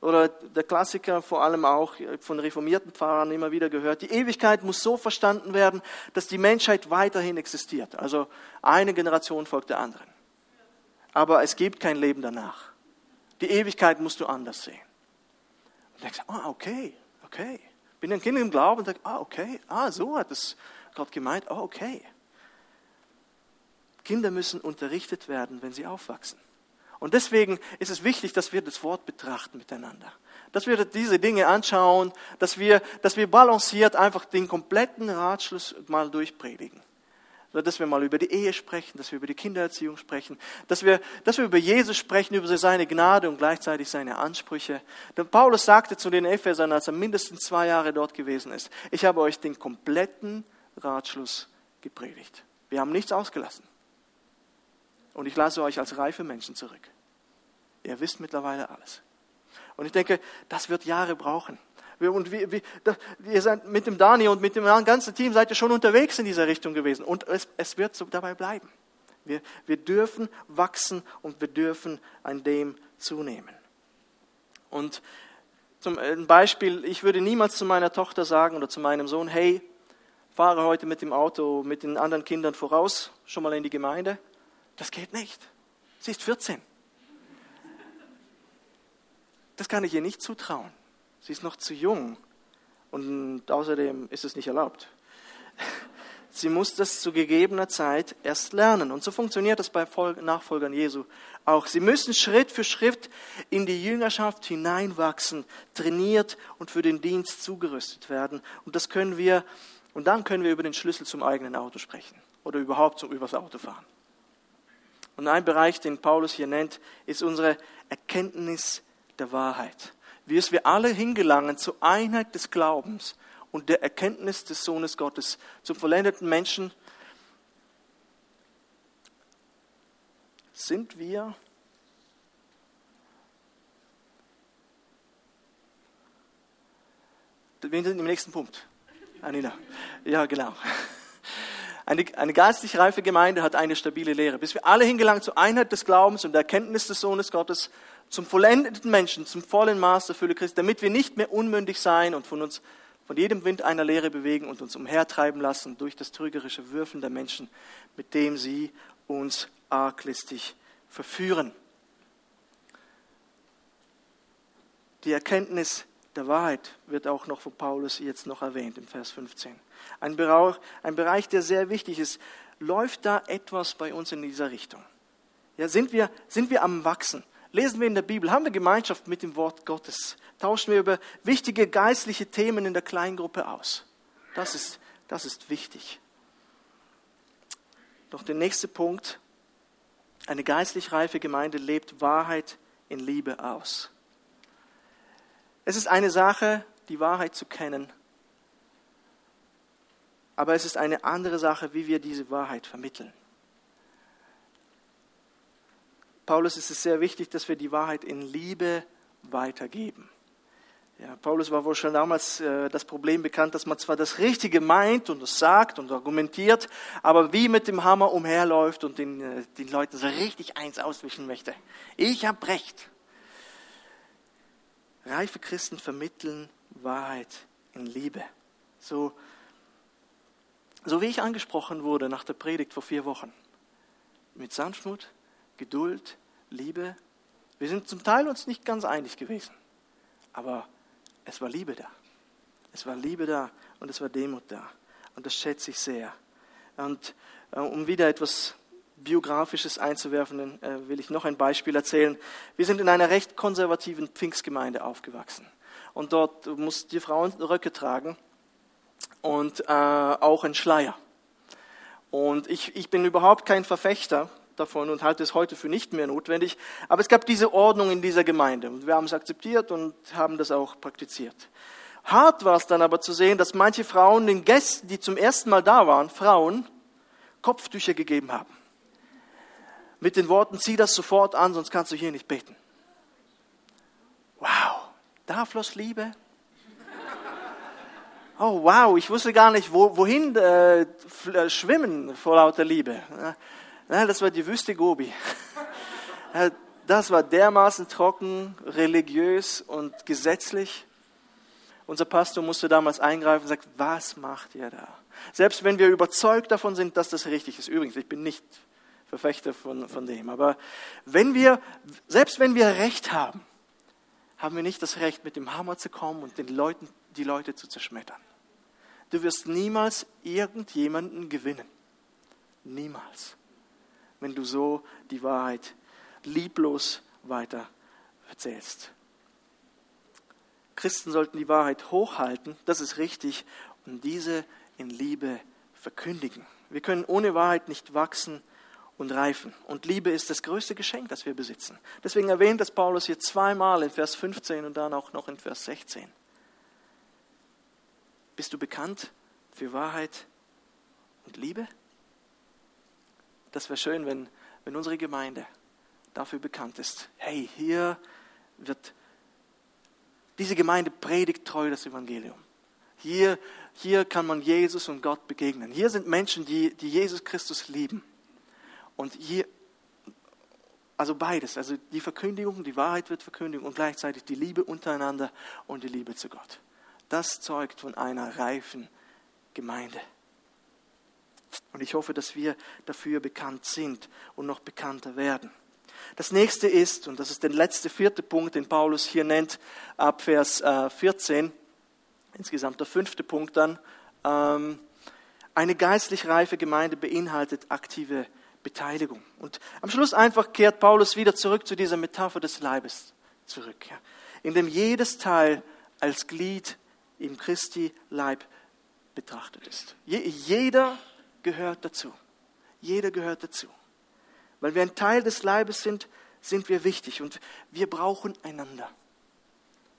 Oder der Klassiker vor allem auch von reformierten Pfarrern immer wieder gehört. Die Ewigkeit muss so verstanden werden, dass die Menschheit weiterhin existiert. Also eine Generation folgt der anderen. Aber es gibt kein Leben danach. Die Ewigkeit musst du anders sehen. Und denkst, ah, okay, okay. Bin ein Kind im Glauben und sage, ah, okay, ah, so hat es Gott gemeint, ah, okay. Kinder müssen unterrichtet werden, wenn sie aufwachsen. Und deswegen ist es wichtig, dass wir das Wort betrachten miteinander. Dass wir diese Dinge anschauen, dass wir, dass wir balanciert einfach den kompletten Ratschluss mal durchpredigen. Dass wir mal über die Ehe sprechen, dass wir über die Kindererziehung sprechen, dass wir, dass wir über Jesus sprechen, über seine Gnade und gleichzeitig seine Ansprüche. Denn Paulus sagte zu den Ephesern, als er mindestens zwei Jahre dort gewesen ist, ich habe euch den kompletten Ratschluss gepredigt. Wir haben nichts ausgelassen. Und ich lasse euch als reife Menschen zurück. Ihr wisst mittlerweile alles. Und ich denke, das wird Jahre brauchen. Und wie, wie, ihr seid mit dem Dani und mit dem ganzen Team seid ihr schon unterwegs in dieser Richtung gewesen. Und es, es wird so dabei bleiben. Wir, wir dürfen wachsen und wir dürfen an dem zunehmen. Und zum Beispiel, ich würde niemals zu meiner Tochter sagen oder zu meinem Sohn, hey, fahre heute mit dem Auto mit den anderen Kindern voraus, schon mal in die Gemeinde. Das geht nicht. Sie ist 14. Das kann ich ihr nicht zutrauen. Sie ist noch zu jung und außerdem ist es nicht erlaubt. Sie muss das zu gegebener Zeit erst lernen. Und so funktioniert das bei Nachfolgern Jesu auch. Sie müssen Schritt für Schritt in die Jüngerschaft hineinwachsen, trainiert und für den Dienst zugerüstet werden. Und das können wir, und dann können wir über den Schlüssel zum eigenen Auto sprechen oder überhaupt über das Autofahren. Und ein Bereich, den Paulus hier nennt, ist unsere Erkenntnis der Wahrheit. Wie es wir alle hingelangen zur Einheit des Glaubens und der Erkenntnis des Sohnes Gottes, zum vollendeten Menschen, sind wir Wir sind im nächsten Punkt. Anina. Ja, genau. Eine, eine geistlich reife Gemeinde hat eine stabile Lehre. Bis wir alle hingelangen zur Einheit des Glaubens und der Erkenntnis des Sohnes Gottes, zum vollendeten Menschen, zum vollen Maß der Fülle Christi, damit wir nicht mehr unmündig sein und von uns von jedem Wind einer Lehre bewegen und uns umhertreiben lassen durch das trügerische Würfeln der Menschen, mit dem sie uns arglistig verführen. Die Erkenntnis der Wahrheit wird auch noch von Paulus jetzt noch erwähnt im Vers 15. Ein Bereich, der sehr wichtig ist. Läuft da etwas bei uns in dieser Richtung? Ja, sind wir, sind wir am Wachsen? Lesen wir in der Bibel? Haben wir Gemeinschaft mit dem Wort Gottes? Tauschen wir über wichtige geistliche Themen in der Kleingruppe aus? Das ist, das ist wichtig. Doch der nächste Punkt. Eine geistlich reife Gemeinde lebt Wahrheit in Liebe aus. Es ist eine Sache, die Wahrheit zu kennen, aber es ist eine andere Sache, wie wir diese Wahrheit vermitteln. Paulus ist es sehr wichtig, dass wir die Wahrheit in Liebe weitergeben. Ja, Paulus war wohl schon damals äh, das Problem bekannt, dass man zwar das Richtige meint und es sagt und argumentiert, aber wie mit dem Hammer umherläuft und den, äh, den Leuten so richtig eins auswischen möchte. Ich habe Recht. Reife Christen vermitteln Wahrheit in Liebe. So, so wie ich angesprochen wurde nach der Predigt vor vier Wochen. Mit Sanftmut, Geduld, Liebe. Wir sind zum Teil uns nicht ganz einig gewesen, aber es war Liebe da. Es war Liebe da und es war Demut da. Und das schätze ich sehr. Und äh, um wieder etwas Biografisches einzuwerfen, äh, will ich noch ein Beispiel erzählen. Wir sind in einer recht konservativen Pfingstgemeinde aufgewachsen. Und dort mussten die Frauen Röcke tragen und äh, auch einen Schleier. Und ich, ich bin überhaupt kein Verfechter davon und halte es heute für nicht mehr notwendig. Aber es gab diese Ordnung in dieser Gemeinde und wir haben es akzeptiert und haben das auch praktiziert. Hart war es dann aber zu sehen, dass manche Frauen den Gästen, die zum ersten Mal da waren, Frauen, Kopftücher gegeben haben. Mit den Worten, zieh das sofort an, sonst kannst du hier nicht beten. Wow, da floss Liebe. Oh wow, ich wusste gar nicht, wo, wohin äh, äh schwimmen vor lauter Liebe. Ja, das war die Wüste Gobi. [laughs] Das war dermaßen trocken, religiös und gesetzlich. Unser Pastor musste damals eingreifen und sagt, was macht ihr da? Selbst wenn wir überzeugt davon sind, dass das richtig ist. Übrigens, ich bin nicht Verfechter von, von dem. Aber wenn wir, selbst wenn wir Recht haben, haben wir nicht das Recht, mit dem Hammer zu kommen und den Leuten, die Leute zu zerschmettern. Du wirst niemals irgendjemanden gewinnen. Niemals wenn du so die Wahrheit lieblos weiter erzählst. Christen sollten die Wahrheit hochhalten, das ist richtig, und diese in Liebe verkündigen. Wir können ohne Wahrheit nicht wachsen und reifen. Und Liebe ist das größte Geschenk, das wir besitzen. Deswegen erwähnt das Paulus hier zweimal in Vers 15 und dann auch noch in Vers 16. Bist du bekannt für Wahrheit und Liebe? das wäre schön, wenn, wenn unsere Gemeinde dafür bekannt ist. Hey, hier wird diese Gemeinde predigt treu das Evangelium. Hier, hier kann man Jesus und Gott begegnen. Hier sind Menschen, die, die Jesus Christus lieben. Und hier, also beides, also die Verkündigung, die Wahrheit wird verkündigt und gleichzeitig die Liebe untereinander und die Liebe zu Gott. Das zeugt von einer reifen Gemeinde. Und ich hoffe, dass wir dafür bekannt sind und noch bekannter werden. Das nächste ist, und das ist der letzte vierte Punkt, den Paulus hier nennt, ab Vers 14, äh, insgesamt der fünfte Punkt dann, ähm, eine geistlich reife Gemeinde beinhaltet aktive Beteiligung. Und am Schluss einfach kehrt Paulus wieder zurück zu dieser Metapher des Leibes zurück, in dem jedes Teil als Glied im Christi Leib betrachtet ist. jeder gehört dazu. Jeder gehört dazu. Weil wir ein Teil des Leibes sind, sind wir wichtig und wir brauchen einander.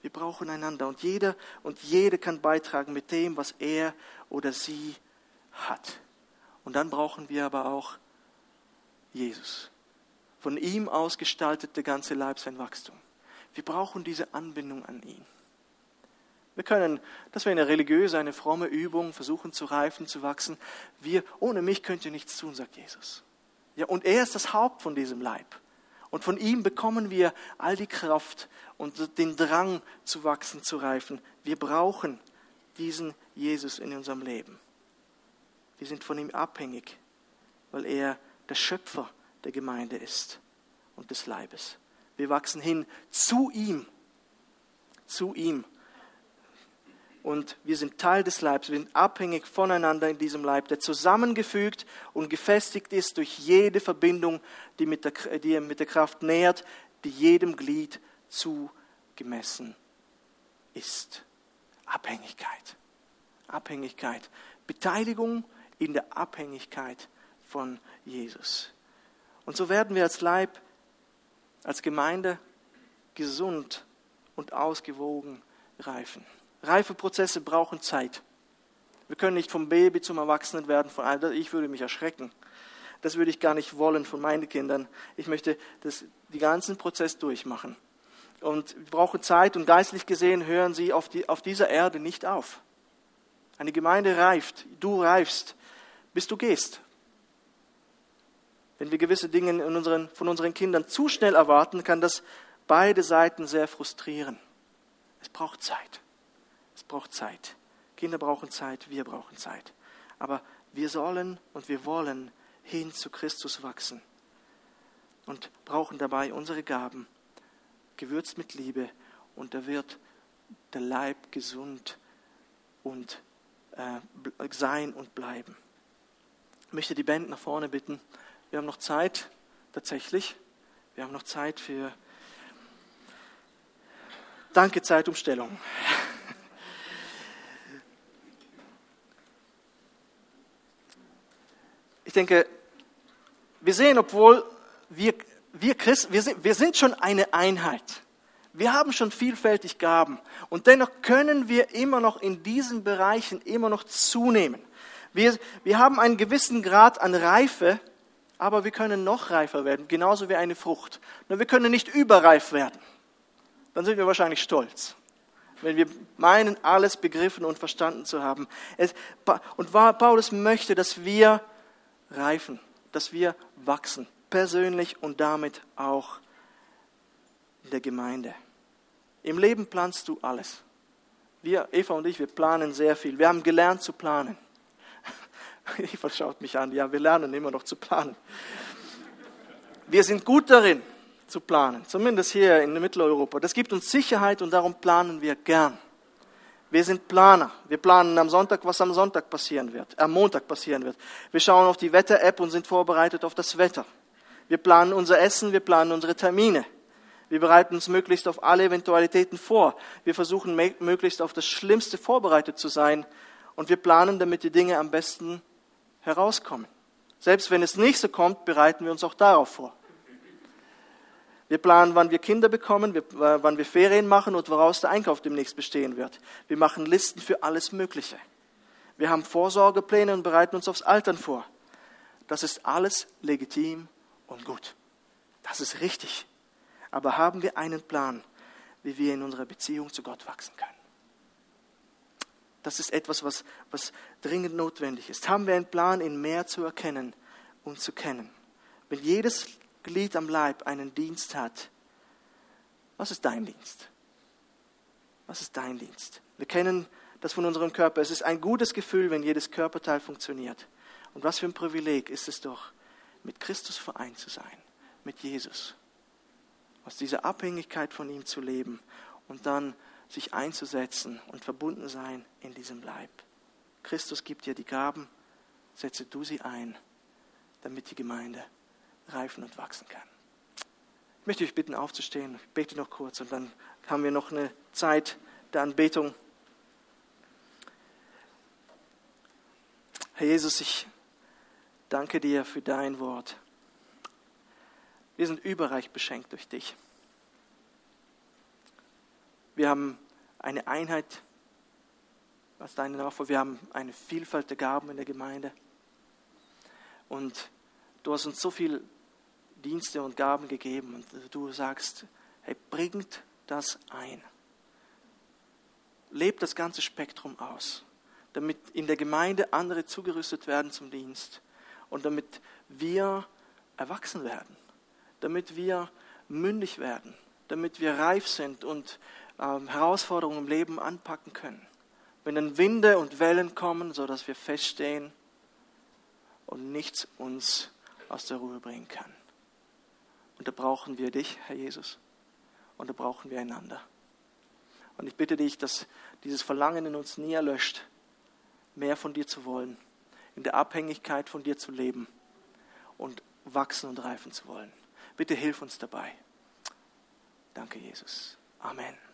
Wir brauchen einander und jeder und jede kann beitragen mit dem, was er oder sie hat. Und dann brauchen wir aber auch Jesus. Von ihm ausgestaltet der ganze Leib sein Wachstum. Wir brauchen diese Anbindung an ihn. Wir können, das wäre eine religiöse, eine fromme Übung, versuchen zu reifen, zu wachsen. Wir, ohne mich könnt ihr nichts tun, sagt Jesus. Ja, und er ist das Haupt von diesem Leib. Und von ihm bekommen wir all die Kraft und den Drang zu wachsen, zu reifen. Wir brauchen diesen Jesus in unserem Leben. Wir sind von ihm abhängig, weil er der Schöpfer der Gemeinde ist und des Leibes. Wir wachsen hin zu ihm, zu ihm und wir sind Teil des Leibs, wir sind abhängig voneinander in diesem Leib, der zusammengefügt und gefestigt ist durch jede Verbindung, die mit der, die mit der Kraft nährt, die jedem Glied zugemessen ist. Abhängigkeit. Abhängigkeit. Beteiligung in der Abhängigkeit von Jesus. Und so werden wir als Leib, als Gemeinde gesund und ausgewogen reifen. Reifeprozesse brauchen Zeit. Wir können nicht vom Baby zum Erwachsenen werden, von Alter. Ich würde mich erschrecken. Das würde ich gar nicht wollen von meinen Kindern. Ich möchte das, den ganzen Prozess durchmachen. Und wir brauchen Zeit und geistlich gesehen hören sie auf, die, auf dieser Erde nicht auf. Eine Gemeinde reift, du reifst, bis du gehst. Wenn wir gewisse Dinge unseren, von unseren Kindern zu schnell erwarten, kann das beide Seiten sehr frustrieren. Es braucht Zeit. Braucht Zeit. Kinder brauchen Zeit, wir brauchen Zeit. Aber wir sollen und wir wollen hin zu Christus wachsen und brauchen dabei unsere Gaben, gewürzt mit Liebe, und da wird der Leib gesund und äh, sein und bleiben. Ich möchte die Band nach vorne bitten. Wir haben noch Zeit, tatsächlich. Wir haben noch Zeit für Danke, Zeitumstellung. Ich denke, wir sehen, obwohl wir, wir Christen, wir sind, wir sind schon eine Einheit. Wir haben schon vielfältig Gaben und dennoch können wir immer noch in diesen Bereichen immer noch zunehmen. Wir, wir haben einen gewissen Grad an Reife, aber wir können noch reifer werden, genauso wie eine Frucht. Nur wir können nicht überreif werden. Dann sind wir wahrscheinlich stolz, wenn wir meinen, alles begriffen und verstanden zu haben. Und Paulus möchte, dass wir reifen, dass wir wachsen, persönlich und damit auch in der Gemeinde. Im Leben planst du alles. Wir, Eva und ich, wir planen sehr viel. Wir haben gelernt zu planen. [laughs] Eva schaut mich an, ja, wir lernen immer noch zu planen. Wir sind gut darin zu planen, zumindest hier in Mitteleuropa. Das gibt uns Sicherheit und darum planen wir gern. Wir sind Planer. Wir planen am Sonntag, was am Sonntag passieren wird, am Montag passieren wird. Wir schauen auf die Wetter-App und sind vorbereitet auf das Wetter. Wir planen unser Essen, wir planen unsere Termine. Wir bereiten uns möglichst auf alle Eventualitäten vor. Wir versuchen möglichst auf das Schlimmste vorbereitet zu sein und wir planen, damit die Dinge am besten herauskommen. Selbst wenn es nicht so kommt, bereiten wir uns auch darauf vor. Wir planen, wann wir Kinder bekommen, äh, wann wir Ferien machen und woraus der Einkauf demnächst bestehen wird. Wir machen Listen für alles Mögliche. Wir haben Vorsorgepläne und bereiten uns aufs Altern vor. Das ist alles legitim und gut. Das ist richtig. Aber haben wir einen Plan, wie wir in unserer Beziehung zu Gott wachsen können? Das ist etwas, was, was dringend notwendig ist. Haben wir einen Plan, ihn mehr zu erkennen und zu kennen? Wenn jedes Glied am Leib einen Dienst hat, was ist dein Dienst? Was ist dein Dienst? Wir kennen das von unserem Körper. Es ist ein gutes Gefühl, wenn jedes Körperteil funktioniert. Und was für ein Privileg ist es doch, mit Christus vereint zu sein, mit Jesus. Aus dieser Abhängigkeit von ihm zu leben und dann sich einzusetzen und verbunden sein in diesem Leib. Christus gibt dir die Gaben, setze du sie ein, damit die Gemeinde reifen und wachsen kann. Ich möchte euch bitten, aufzustehen. Ich bete noch kurz und dann haben wir noch eine Zeit der Anbetung. Herr Jesus, ich danke dir für dein Wort. Wir sind überreich beschenkt durch dich. Wir haben eine Einheit als deine Nachfolger. Wir haben eine Vielfalt der Gaben in der Gemeinde. Und du hast uns so viel Dienste und Gaben gegeben und du sagst, hey, bringt das ein. Lebt das ganze Spektrum aus, damit in der Gemeinde andere zugerüstet werden zum Dienst und damit wir erwachsen werden, damit wir mündig werden, damit wir reif sind und ähm, Herausforderungen im Leben anpacken können. Wenn dann Winde und Wellen kommen, so dass wir feststehen und nichts uns aus der Ruhe bringen kann. Und da brauchen wir dich, Herr Jesus. Und da brauchen wir einander. Und ich bitte dich, dass dieses Verlangen in uns nie erlöscht, mehr von dir zu wollen, in der Abhängigkeit von dir zu leben und wachsen und reifen zu wollen. Bitte hilf uns dabei. Danke, Jesus. Amen.